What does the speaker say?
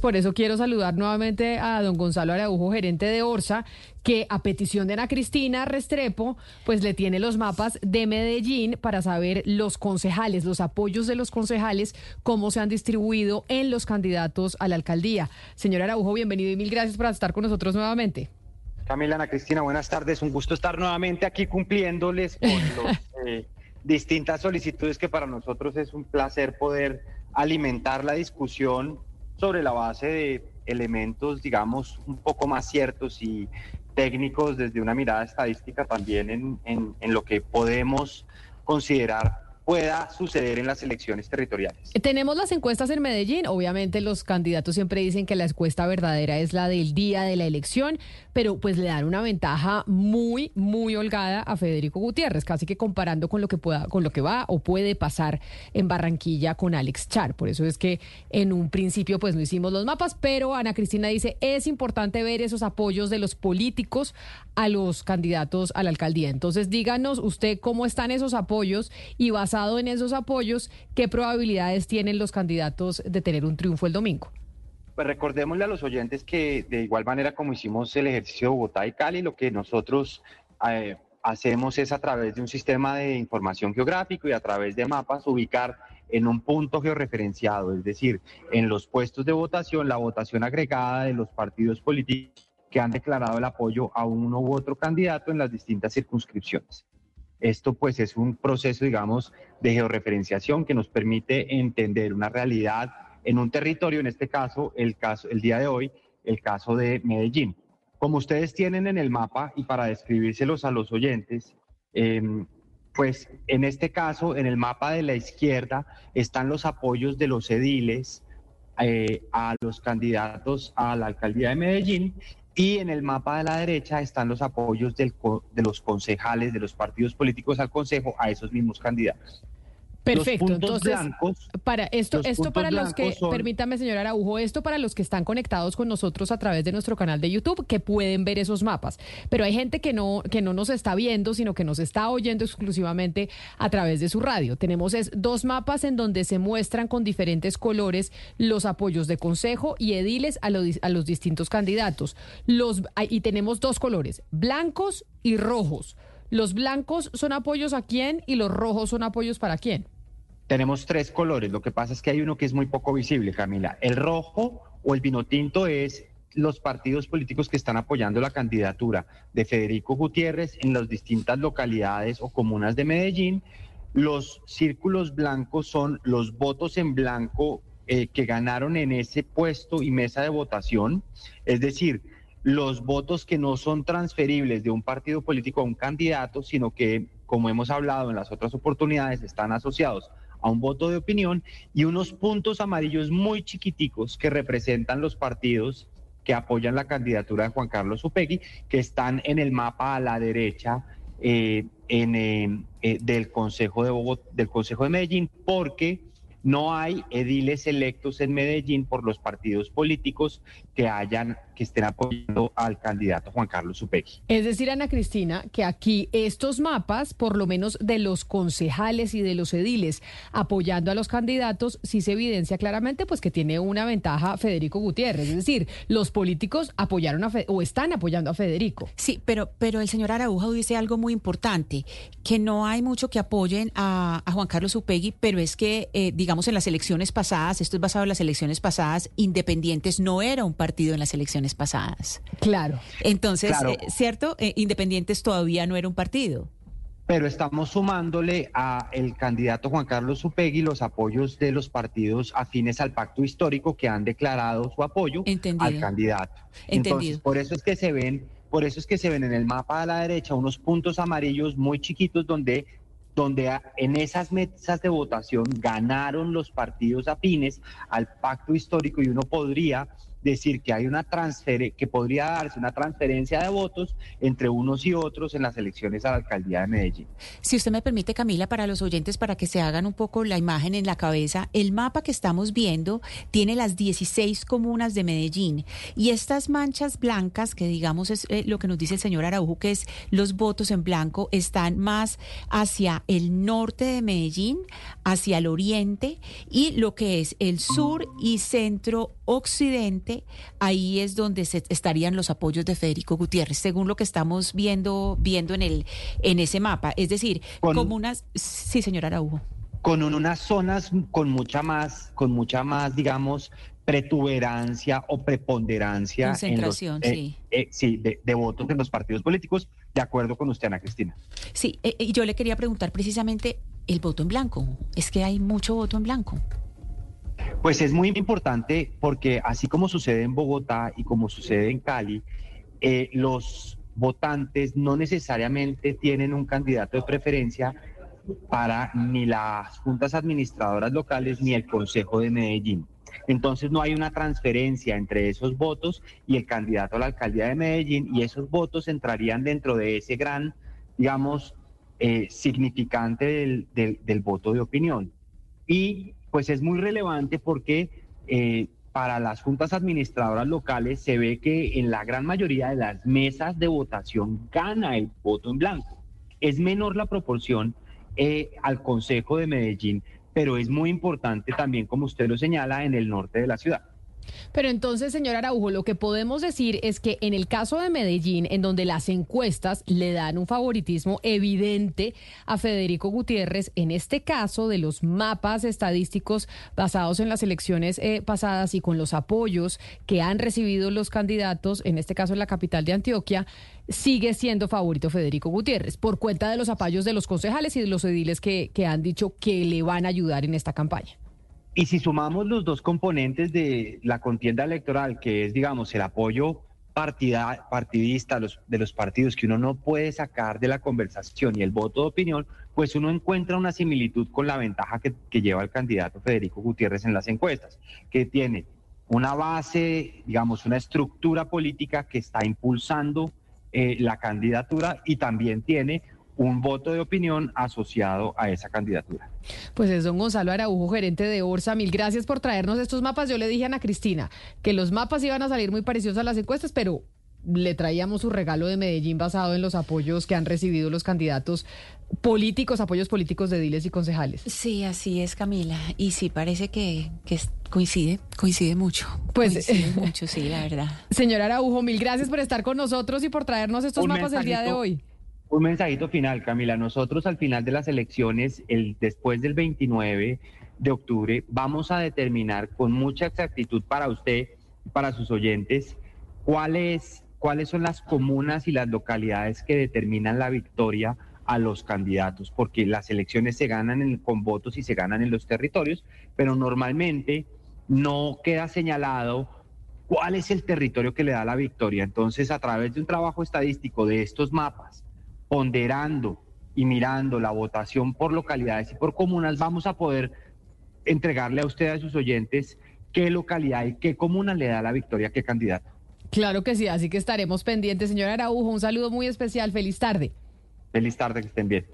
Por eso quiero saludar nuevamente a don Gonzalo Araujo, gerente de Orsa, que a petición de Ana Cristina Restrepo, pues le tiene los mapas de Medellín para saber los concejales, los apoyos de los concejales, cómo se han distribuido en los candidatos a la alcaldía. Señor Araujo, bienvenido y mil gracias por estar con nosotros nuevamente. Camila, Ana Cristina, buenas tardes. Un gusto estar nuevamente aquí cumpliéndoles con las eh, distintas solicitudes que para nosotros es un placer poder alimentar la discusión sobre la base de elementos, digamos, un poco más ciertos y técnicos desde una mirada estadística también en, en, lo que podemos considerar pueda suceder en las elecciones territoriales. Tenemos las encuestas en Medellín. Obviamente los candidatos siempre dicen que la encuesta verdadera es la del día de la elección, pero pues le dan una ventaja muy, muy holgada a Federico Gutiérrez, casi que comparando con lo que pueda, con lo que va o puede pasar en Barranquilla con Alex Char. Por eso es que en un principio pues no hicimos los mapas, pero Ana Cristina dice es importante ver esos apoyos de los políticos a los candidatos a la alcaldía. Entonces díganos usted cómo están esos apoyos y basado en esos apoyos, ¿qué probabilidades tienen los candidatos de tener un triunfo el domingo? Pues recordémosle a los oyentes que de igual manera como hicimos el ejercicio de Bogotá y Cali, lo que nosotros eh, hacemos es a través de un sistema de información geográfico y a través de mapas ubicar en un punto georreferenciado, es decir, en los puestos de votación, la votación agregada de los partidos políticos que han declarado el apoyo a uno u otro candidato en las distintas circunscripciones. Esto pues es un proceso, digamos, de georreferenciación que nos permite entender una realidad en un territorio, en este caso, el caso, el día de hoy, el caso de Medellín. Como ustedes tienen en el mapa y para describírselos a los oyentes, em, pues en este caso, en el mapa de la izquierda están los apoyos de los ediles eh, a los candidatos a la alcaldía de Medellín y en el mapa de la derecha están los apoyos de los concejales, de los partidos políticos al Consejo a esos mismos candidatos. Perfecto, entonces para esto, esto para los que, permítame señora Araujo, esto para los que están conectados con nosotros a través de nuestro canal de YouTube, que pueden ver esos mapas. Pero hay gente que no, que no nos está viendo, sino que nos está oyendo exclusivamente a través de su radio. Tenemos es, dos mapas en donde se muestran con diferentes colores los apoyos de consejo y ediles a los, a los distintos candidatos. Los, y tenemos dos colores, blancos y rojos. ¿Los blancos son apoyos a quién y los rojos son apoyos para quién? Tenemos tres colores. Lo que pasa es que hay uno que es muy poco visible, Camila. El rojo o el vino tinto es los partidos políticos que están apoyando la candidatura de Federico Gutiérrez en las distintas localidades o comunas de Medellín. Los círculos blancos son los votos en blanco eh, que ganaron en ese puesto y mesa de votación. Es decir, los votos que no son transferibles de un partido político a un candidato, sino que, como hemos hablado en las otras oportunidades, están asociados a un voto de opinión y unos puntos amarillos muy chiquiticos que representan los partidos que apoyan la candidatura de Juan Carlos Upegui, que están en el mapa a la derecha eh, en, eh, eh, del, Consejo de del Consejo de Medellín, porque no hay ediles electos en Medellín por los partidos políticos que hayan que estén apoyando al candidato Juan Carlos Upegui. Es decir, Ana Cristina, que aquí estos mapas, por lo menos de los concejales y de los ediles apoyando a los candidatos, sí se evidencia claramente pues que tiene una ventaja Federico Gutiérrez. Es decir, los políticos apoyaron a o están apoyando a Federico. Sí, pero, pero el señor Araujo dice algo muy importante, que no hay mucho que apoyen a, Juan Carlos Upegui, pero es que, eh, digamos, en las elecciones pasadas, esto es basado en las elecciones pasadas, Independientes no era un partido en las elecciones pasadas. Claro. Entonces, eh, ¿cierto? Eh, Independientes todavía no era un partido. Pero estamos sumándole a el candidato Juan Carlos Upegui los apoyos de los partidos afines al pacto histórico que han declarado su apoyo al candidato. Entonces, por eso es que se ven, por eso es que se ven en el mapa a la derecha unos puntos amarillos muy chiquitos donde donde en esas mesas de votación ganaron los partidos afines al pacto histórico y uno podría decir que hay una transfer que podría darse una transferencia de votos entre unos y otros en las elecciones a la alcaldía de Medellín. Si usted me permite, Camila, para los oyentes, para que se hagan un poco la imagen en la cabeza, el mapa que estamos viendo tiene las 16 comunas de Medellín y estas manchas blancas, que digamos es eh, lo que nos dice el señor Araujo, que es los votos en blanco, están más hacia el norte de Medellín, hacia el oriente y lo que es el sur y centro occidente, ahí es donde se estarían los apoyos de Federico Gutiérrez, según lo que estamos viendo viendo en el en ese mapa, es decir, como unas sí, señor Araujo. Con unas zonas con mucha más con mucha más, digamos, pretuberancia o preponderancia Concentración, en los, sí. Eh, sí, de, de, votos en los partidos políticos, de acuerdo con usted, Ana Cristina. Sí, eh, y yo le quería preguntar precisamente el voto en blanco. Es que hay mucho voto en blanco. Pues es muy importante porque así como sucede en Bogotá y como sucede en Cali, eh, los votantes no necesariamente tienen un candidato de preferencia para ni las juntas administradoras locales ni el Consejo de Medellín. Entonces no hay una transferencia entre esos votos y el candidato a la alcaldía de Medellín y esos votos entrarían dentro de ese gran, digamos, eh, significante del, del, del voto de opinión. Y pues es muy relevante porque eh, para las juntas administradoras locales se ve que en la gran mayoría de las mesas de votación gana el voto en blanco. Es menor la proporción eh, al Consejo de Medellín, pero es muy importante también, como usted lo señala, en el norte de la ciudad. Pero entonces, señor Araujo, lo que podemos decir es que en el caso de Medellín, en donde las encuestas le dan un favoritismo evidente a Federico Gutiérrez, en este caso de los mapas estadísticos basados en las elecciones eh, pasadas y con los apoyos que han recibido los candidatos, en este caso en la capital de Antioquia, sigue siendo favorito Federico Gutiérrez por cuenta de los apoyos de los concejales y de los ediles que, que han dicho que le van a ayudar en esta campaña. Y si sumamos los dos componentes de la contienda electoral, que es, digamos, el apoyo partidista de los partidos que uno no puede sacar de la conversación y el voto de opinión, pues uno encuentra una similitud con la ventaja que, que lleva el candidato Federico Gutiérrez en las encuestas, que tiene una base, digamos, una estructura política que está impulsando eh, la candidatura y también tiene un voto de opinión asociado a esa candidatura. Pues es don Gonzalo Araujo, gerente de Orsa. Mil gracias por traernos estos mapas. Yo le dije a Ana Cristina que los mapas iban a salir muy parecidos a las encuestas, pero le traíamos su regalo de Medellín basado en los apoyos que han recibido los candidatos políticos, apoyos políticos de diles y concejales. Sí, así es, Camila. Y sí, parece que, que coincide, coincide mucho. Pues coincide mucho, sí, la verdad. Señora Araujo, mil gracias por estar con nosotros y por traernos estos mapas el día de hoy. Un mensajito final, Camila. Nosotros al final de las elecciones, el, después del 29 de octubre, vamos a determinar con mucha exactitud para usted, para sus oyentes, cuáles cuáles son las comunas y las localidades que determinan la victoria a los candidatos, porque las elecciones se ganan con votos y se ganan en los territorios, pero normalmente no queda señalado cuál es el territorio que le da la victoria. Entonces, a través de un trabajo estadístico de estos mapas, ponderando y mirando la votación por localidades y por comunas, vamos a poder entregarle a usted, a sus oyentes, qué localidad y qué comuna le da la victoria a qué candidato. Claro que sí, así que estaremos pendientes. Señor Araujo, un saludo muy especial. Feliz tarde. Feliz tarde, que estén bien.